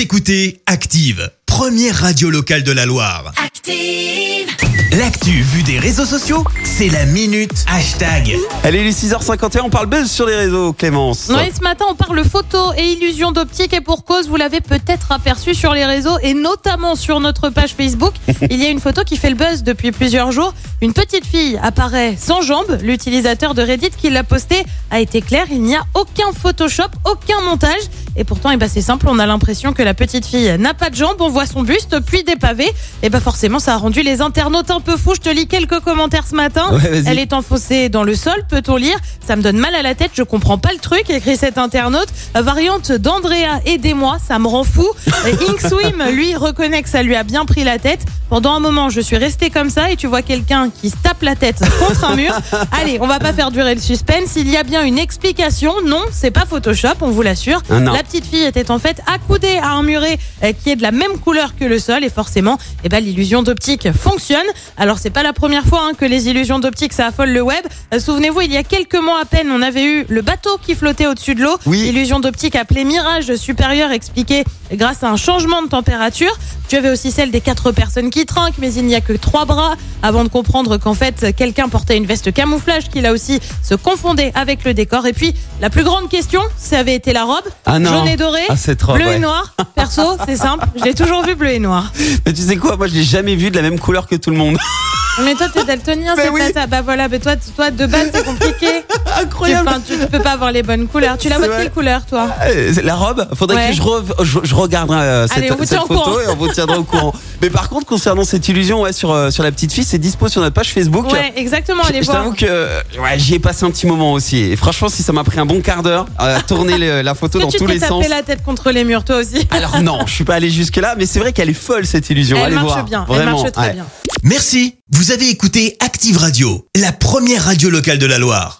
Vous écoutez Active, première radio locale de la Loire. Active. L'actu vue des réseaux sociaux, c'est la minute hashtag. Allez, les 6h51, on parle buzz sur les réseaux, Clémence. Oui, ce matin, on parle photo et illusion d'optique et pour cause, vous l'avez peut-être aperçu sur les réseaux et notamment sur notre page Facebook. Il y a une photo qui fait le buzz depuis plusieurs jours. Une petite fille apparaît sans jambes. L'utilisateur de Reddit qui l'a posté a été clair, il n'y a aucun Photoshop, aucun montage. Et pourtant, eh ben, c'est simple, on a l'impression que la petite fille n'a pas de jambes, on voit son buste, puis des pavés. Et ben forcément, ça a rendu les internautes un peu fous. Je te lis quelques commentaires ce matin. Ouais. Elle est enfoncée dans le sol, peut-on lire? Ça me donne mal à la tête, je comprends pas le truc, écrit cet internaute. La variante d'Andrea, aidez-moi, ça me rend fou. Et Inkswim, lui, reconnaît que ça lui a bien pris la tête. Pendant un moment, je suis restée comme ça et tu vois quelqu'un qui se tape la tête contre un mur. Allez, on va pas faire durer le suspense. Il y a bien une explication. Non, c'est pas Photoshop, on vous l'assure. Ah petite fille était en fait accoudée à un muret euh, qui est de la même couleur que le sol et forcément, eh ben, l'illusion d'optique fonctionne. Alors c'est pas la première fois hein, que les illusions d'optique ça affole le web. Euh, Souvenez-vous, il y a quelques mois à peine, on avait eu le bateau qui flottait au-dessus de l'eau. Oui. Illusion d'optique appelée Mirage supérieur expliquée grâce à un changement de température. Tu avais aussi celle des quatre personnes qui trinquent, mais il n'y a que trois bras avant de comprendre qu'en fait quelqu'un portait une veste camouflage qui là aussi se confondait avec le décor. Et puis la plus grande question, ça avait été la robe, Ah non. Jaune et doré, Ah, cette robe, bleu ouais. et noir. Perso, c'est simple, je l'ai toujours vu bleu et noir. Mais tu sais quoi, moi je l'ai jamais vu de la même couleur que tout le monde. Mais toi t'es daltonien, c'est oui. pas ça. Bah voilà, mais toi, toi de base c'est compliqué. Tu, Incroyable. enfin, tu, tu peux pas avoir les bonnes couleurs. Tu la C'est vois de vrai. quelle couleur toi Euh, La robe, faudrait Ouais. que je, rev- je, je regarde euh, cette, Allez, on vous cette photo courant. et on vous tiendra au courant. Mais par contre, concernant cette illusion ouais, sur, euh, sur la petite fille, c'est dispo sur notre page Facebook. Ouais, exactement, allez Je voir. t'avoue que ouais, j'y ai passé un petit moment aussi. Et franchement, si ça m'a pris un bon quart d'heure à tourner le- la photo dans tu tous t'es les tapé sens. la tête contre les murs toi aussi Alors non, je suis pas allé jusque là, mais c'est vrai qu'elle est folle cette illusion. Elle Allez marche voir. bien, elle Vraiment, marche très ouais. bien. Merci, vous avez écouté Active Radio, la première radio locale de la Loire.